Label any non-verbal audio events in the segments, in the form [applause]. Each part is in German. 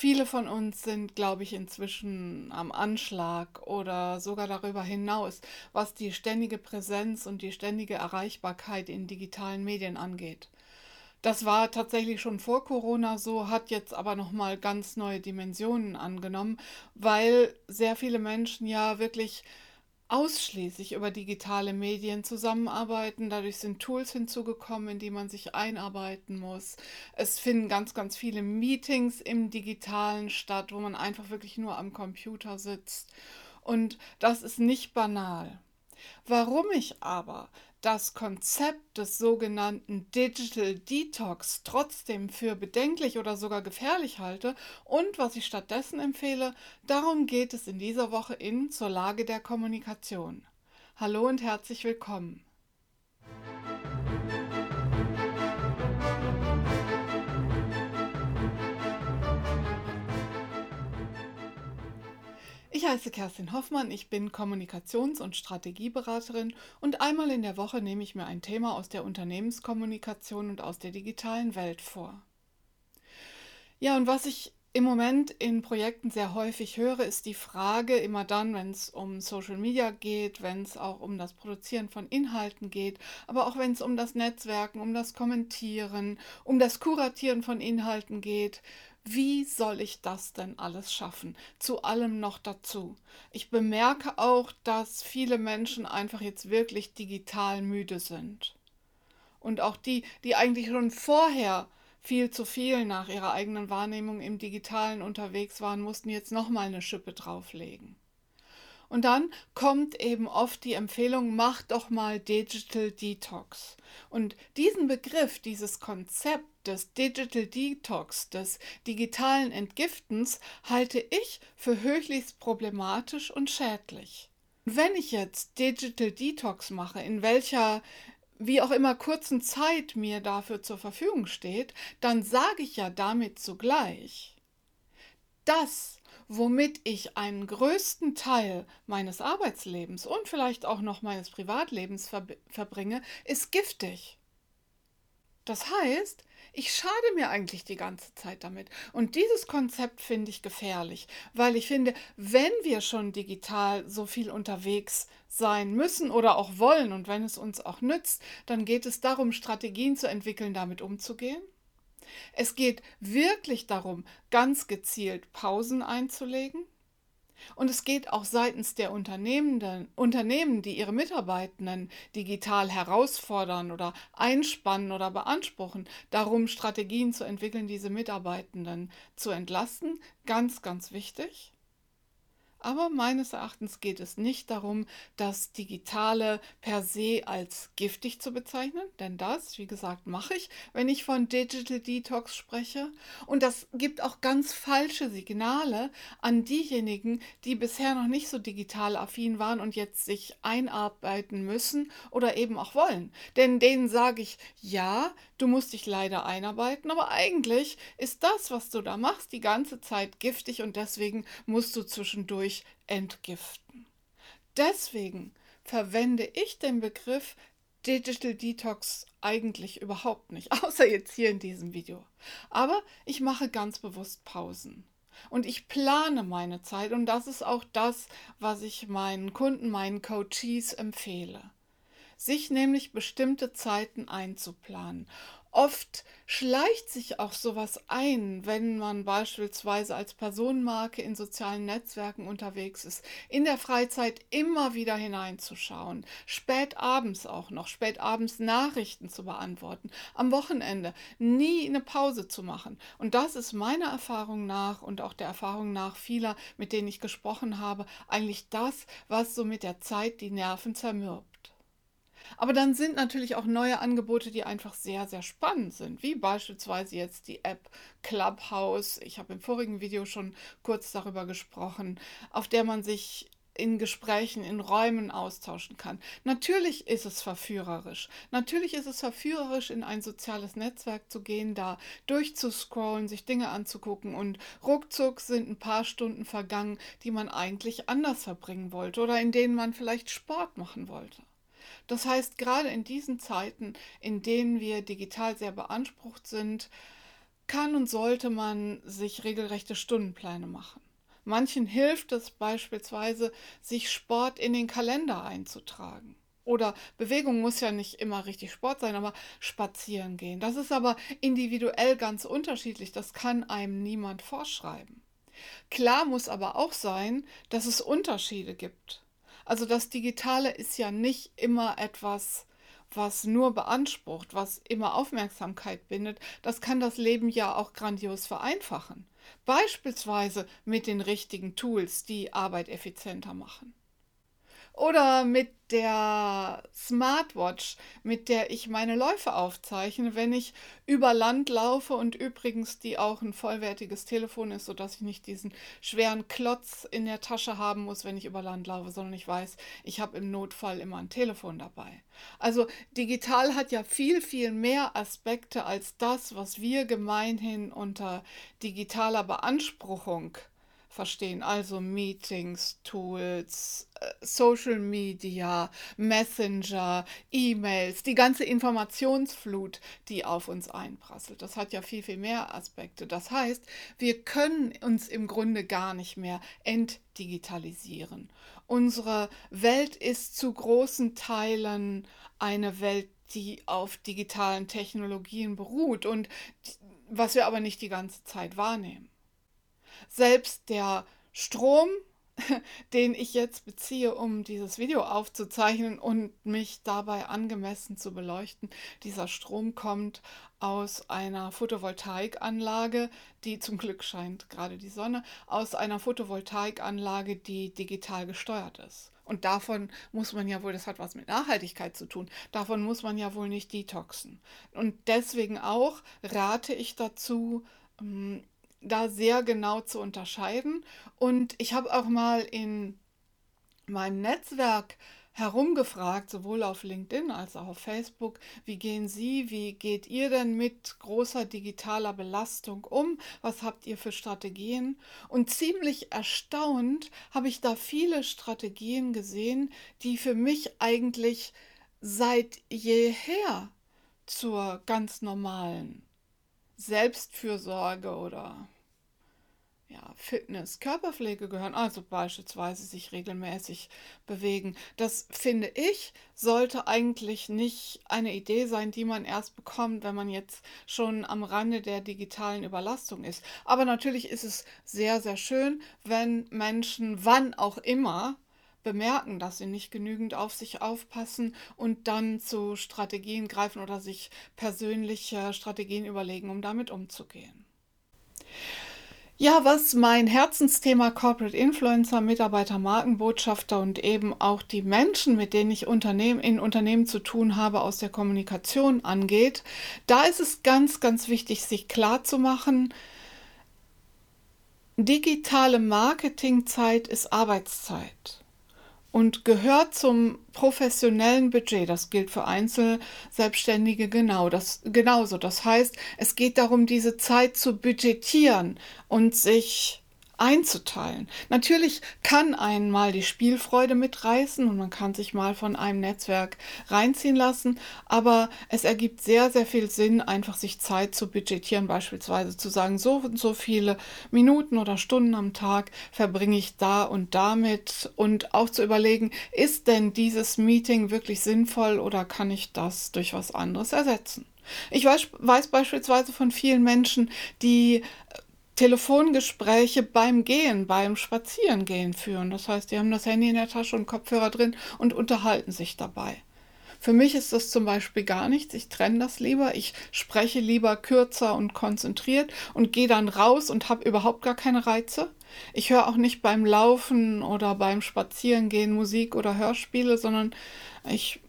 Viele von uns sind, glaube ich, inzwischen am Anschlag oder sogar darüber hinaus, was die ständige Präsenz und die ständige Erreichbarkeit in digitalen Medien angeht. Das war tatsächlich schon vor Corona so, hat jetzt aber noch mal ganz neue Dimensionen angenommen, weil sehr viele Menschen ja wirklich ausschließlich über digitale Medien zusammenarbeiten. Dadurch sind Tools hinzugekommen, in die man sich einarbeiten muss. Es finden ganz, ganz viele Meetings im digitalen statt, wo man einfach wirklich nur am Computer sitzt. Und das ist nicht banal. Warum ich aber das Konzept des sogenannten Digital Detox trotzdem für bedenklich oder sogar gefährlich halte und was ich stattdessen empfehle, darum geht es in dieser Woche in zur Lage der Kommunikation. Hallo und herzlich willkommen. Ich heiße Kerstin Hoffmann, ich bin Kommunikations- und Strategieberaterin und einmal in der Woche nehme ich mir ein Thema aus der Unternehmenskommunikation und aus der digitalen Welt vor. Ja, und was ich im Moment in Projekten sehr häufig höre, ist die Frage, immer dann, wenn es um Social Media geht, wenn es auch um das Produzieren von Inhalten geht, aber auch wenn es um das Netzwerken, um das Kommentieren, um das Kuratieren von Inhalten geht, wie soll ich das denn alles schaffen? Zu allem noch dazu. Ich bemerke auch, dass viele Menschen einfach jetzt wirklich digital müde sind. Und auch die, die eigentlich schon vorher viel zu viel nach ihrer eigenen Wahrnehmung im digitalen unterwegs waren, mussten jetzt nochmal eine Schippe drauflegen. Und dann kommt eben oft die Empfehlung, mach doch mal Digital Detox. Und diesen Begriff, dieses Konzept des Digital Detox, des digitalen Entgiftens, halte ich für höchlichst problematisch und schädlich. Wenn ich jetzt Digital Detox mache, in welcher wie auch immer kurzen Zeit mir dafür zur Verfügung steht, dann sage ich ja damit zugleich, dass womit ich einen größten Teil meines Arbeitslebens und vielleicht auch noch meines Privatlebens ver verbringe, ist giftig. Das heißt, ich schade mir eigentlich die ganze Zeit damit. Und dieses Konzept finde ich gefährlich, weil ich finde, wenn wir schon digital so viel unterwegs sein müssen oder auch wollen und wenn es uns auch nützt, dann geht es darum, Strategien zu entwickeln, damit umzugehen es geht wirklich darum, ganz gezielt Pausen einzulegen. Und es geht auch seitens der Unternehmen, die ihre Mitarbeitenden digital herausfordern oder einspannen oder beanspruchen, darum, Strategien zu entwickeln, diese Mitarbeitenden zu entlasten. Ganz, ganz wichtig. Aber meines Erachtens geht es nicht darum, das Digitale per se als giftig zu bezeichnen, denn das, wie gesagt, mache ich, wenn ich von Digital Detox spreche. Und das gibt auch ganz falsche Signale an diejenigen, die bisher noch nicht so digital affin waren und jetzt sich einarbeiten müssen oder eben auch wollen. Denn denen sage ich, ja, du musst dich leider einarbeiten, aber eigentlich ist das, was du da machst, die ganze Zeit giftig und deswegen musst du zwischendurch durch Entgiften. Deswegen verwende ich den Begriff Digital Detox eigentlich überhaupt nicht, [laughs] außer jetzt hier in diesem Video. Aber ich mache ganz bewusst Pausen. Und ich plane meine Zeit und das ist auch das, was ich meinen Kunden, meinen Coaches empfehle. Sich nämlich bestimmte Zeiten einzuplanen. Oft schleicht sich auch sowas ein, wenn man beispielsweise als Personenmarke in sozialen Netzwerken unterwegs ist, in der Freizeit immer wieder hineinzuschauen, spät abends auch noch, spät abends Nachrichten zu beantworten, am Wochenende nie eine Pause zu machen. Und das ist meiner Erfahrung nach und auch der Erfahrung nach vieler, mit denen ich gesprochen habe, eigentlich das, was so mit der Zeit die Nerven zermürbt. Aber dann sind natürlich auch neue Angebote, die einfach sehr, sehr spannend sind, wie beispielsweise jetzt die App Clubhouse. Ich habe im vorigen Video schon kurz darüber gesprochen, auf der man sich in Gesprächen, in Räumen austauschen kann. Natürlich ist es verführerisch. Natürlich ist es verführerisch, in ein soziales Netzwerk zu gehen, da durchzuscrollen, sich Dinge anzugucken und ruckzuck sind ein paar Stunden vergangen, die man eigentlich anders verbringen wollte oder in denen man vielleicht Sport machen wollte. Das heißt, gerade in diesen Zeiten, in denen wir digital sehr beansprucht sind, kann und sollte man sich regelrechte Stundenpläne machen. Manchen hilft es beispielsweise, sich Sport in den Kalender einzutragen. Oder Bewegung muss ja nicht immer richtig Sport sein, aber spazieren gehen. Das ist aber individuell ganz unterschiedlich. Das kann einem niemand vorschreiben. Klar muss aber auch sein, dass es Unterschiede gibt. Also das Digitale ist ja nicht immer etwas, was nur beansprucht, was immer Aufmerksamkeit bindet. Das kann das Leben ja auch grandios vereinfachen. Beispielsweise mit den richtigen Tools, die Arbeit effizienter machen. Oder mit der Smartwatch, mit der ich meine Läufe aufzeichne, wenn ich über Land laufe und übrigens die auch ein vollwertiges Telefon ist, sodass ich nicht diesen schweren Klotz in der Tasche haben muss, wenn ich über Land laufe, sondern ich weiß, ich habe im Notfall immer ein Telefon dabei. Also digital hat ja viel, viel mehr Aspekte als das, was wir gemeinhin unter digitaler Beanspruchung verstehen. Also Meetings, Tools, äh, Social Media, Messenger, E-Mails, die ganze Informationsflut, die auf uns einprasselt. Das hat ja viel, viel mehr Aspekte. Das heißt, wir können uns im Grunde gar nicht mehr entdigitalisieren. Unsere Welt ist zu großen Teilen eine Welt, die auf digitalen Technologien beruht und was wir aber nicht die ganze Zeit wahrnehmen. Selbst der Strom, [laughs] den ich jetzt beziehe, um dieses Video aufzuzeichnen und mich dabei angemessen zu beleuchten, dieser Strom kommt aus einer Photovoltaikanlage, die zum Glück scheint gerade die Sonne, aus einer Photovoltaikanlage, die digital gesteuert ist. Und davon muss man ja wohl, das hat was mit Nachhaltigkeit zu tun, davon muss man ja wohl nicht detoxen. Und deswegen auch rate ich dazu, ähm, da sehr genau zu unterscheiden. Und ich habe auch mal in meinem Netzwerk herumgefragt, sowohl auf LinkedIn als auch auf Facebook, wie gehen Sie, wie geht ihr denn mit großer digitaler Belastung um? Was habt ihr für Strategien? Und ziemlich erstaunt habe ich da viele Strategien gesehen, die für mich eigentlich seit jeher zur ganz normalen Selbstfürsorge oder ja, Fitness, Körperpflege gehören, also beispielsweise sich regelmäßig bewegen. Das finde ich, sollte eigentlich nicht eine Idee sein, die man erst bekommt, wenn man jetzt schon am Rande der digitalen Überlastung ist. Aber natürlich ist es sehr, sehr schön, wenn Menschen, wann auch immer, bemerken, dass sie nicht genügend auf sich aufpassen und dann zu Strategien greifen oder sich persönliche Strategien überlegen, um damit umzugehen. Ja, was mein Herzensthema Corporate Influencer, Mitarbeiter, Markenbotschafter und eben auch die Menschen, mit denen ich Unternehmen, in Unternehmen zu tun habe, aus der Kommunikation angeht, da ist es ganz, ganz wichtig, sich klar zu machen, digitale Marketingzeit ist Arbeitszeit und gehört zum professionellen Budget. Das gilt für Einzelselbstständige genau, das, genauso. Das heißt, es geht darum, diese Zeit zu budgetieren und sich einzuteilen. Natürlich kann einen mal die Spielfreude mitreißen und man kann sich mal von einem Netzwerk reinziehen lassen, aber es ergibt sehr, sehr viel Sinn, einfach sich Zeit zu budgetieren, beispielsweise zu sagen, so und so viele Minuten oder Stunden am Tag verbringe ich da und damit und auch zu überlegen, ist denn dieses Meeting wirklich sinnvoll oder kann ich das durch was anderes ersetzen? Ich weiß, weiß, beispielsweise von vielen Menschen, die Telefongespräche beim Gehen, beim Spazierengehen führen. Das heißt, die haben das Handy in der Tasche und Kopfhörer drin und unterhalten sich dabei. Für mich ist das zum Beispiel gar nichts. Ich trenne das lieber. Ich spreche lieber kürzer und konzentriert und gehe dann raus und habe überhaupt gar keine Reize. Ich höre auch nicht beim Laufen oder beim Spazierengehen Musik oder Hörspiele, sondern ich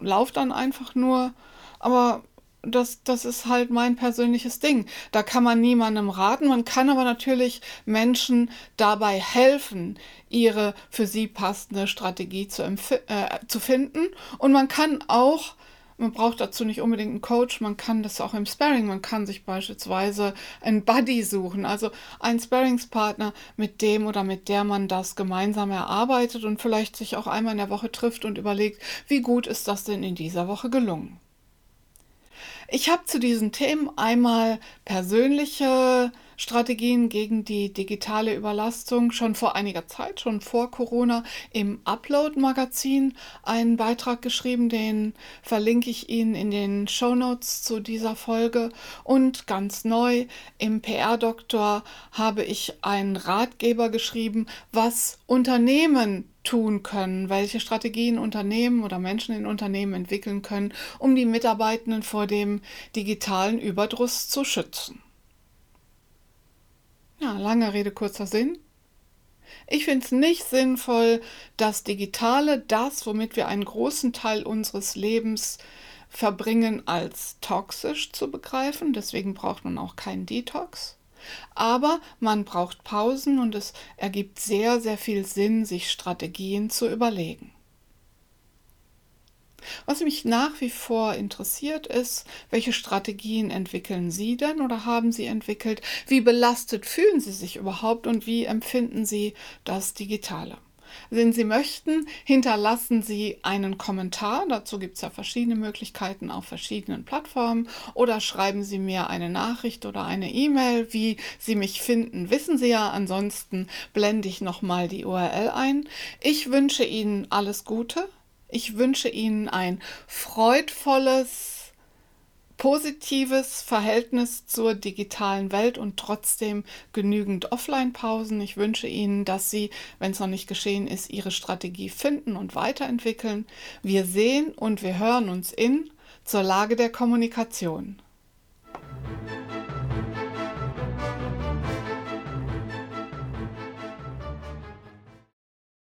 laufe dann einfach nur. Aber das, das ist halt mein persönliches Ding. Da kann man niemandem raten. Man kann aber natürlich Menschen dabei helfen, ihre für sie passende Strategie zu, äh, zu finden. Und man kann auch, man braucht dazu nicht unbedingt einen Coach, man kann das auch im Sparring, man kann sich beispielsweise einen Buddy suchen, also einen Sparringspartner, mit dem oder mit der man das gemeinsam erarbeitet und vielleicht sich auch einmal in der Woche trifft und überlegt, wie gut ist das denn in dieser Woche gelungen. Ich habe zu diesen Themen einmal persönliche Strategien gegen die digitale Überlastung schon vor einiger Zeit, schon vor Corona, im Upload-Magazin einen Beitrag geschrieben, den verlinke ich Ihnen in den Show Notes zu dieser Folge. Und ganz neu im PR-Doktor habe ich einen Ratgeber geschrieben, was Unternehmen tun können, welche Strategien Unternehmen oder Menschen in Unternehmen entwickeln können, um die Mitarbeitenden vor dem digitalen Überdruss zu schützen. Ja, lange Rede, kurzer Sinn. Ich finde es nicht sinnvoll, das Digitale, das, womit wir einen großen Teil unseres Lebens verbringen, als toxisch zu begreifen. Deswegen braucht man auch keinen Detox. Aber man braucht Pausen und es ergibt sehr, sehr viel Sinn, sich Strategien zu überlegen. Was mich nach wie vor interessiert ist, welche Strategien entwickeln Sie denn oder haben Sie entwickelt? Wie belastet fühlen Sie sich überhaupt und wie empfinden Sie das Digitale? Wenn Sie möchten, hinterlassen Sie einen Kommentar. Dazu gibt es ja verschiedene Möglichkeiten auf verschiedenen Plattformen. Oder schreiben Sie mir eine Nachricht oder eine E-Mail. Wie Sie mich finden, wissen Sie ja. Ansonsten blende ich nochmal die URL ein. Ich wünsche Ihnen alles Gute. Ich wünsche Ihnen ein freudvolles, positives Verhältnis zur digitalen Welt und trotzdem genügend Offline-Pausen. Ich wünsche Ihnen, dass Sie, wenn es noch nicht geschehen ist, Ihre Strategie finden und weiterentwickeln. Wir sehen und wir hören uns in zur Lage der Kommunikation.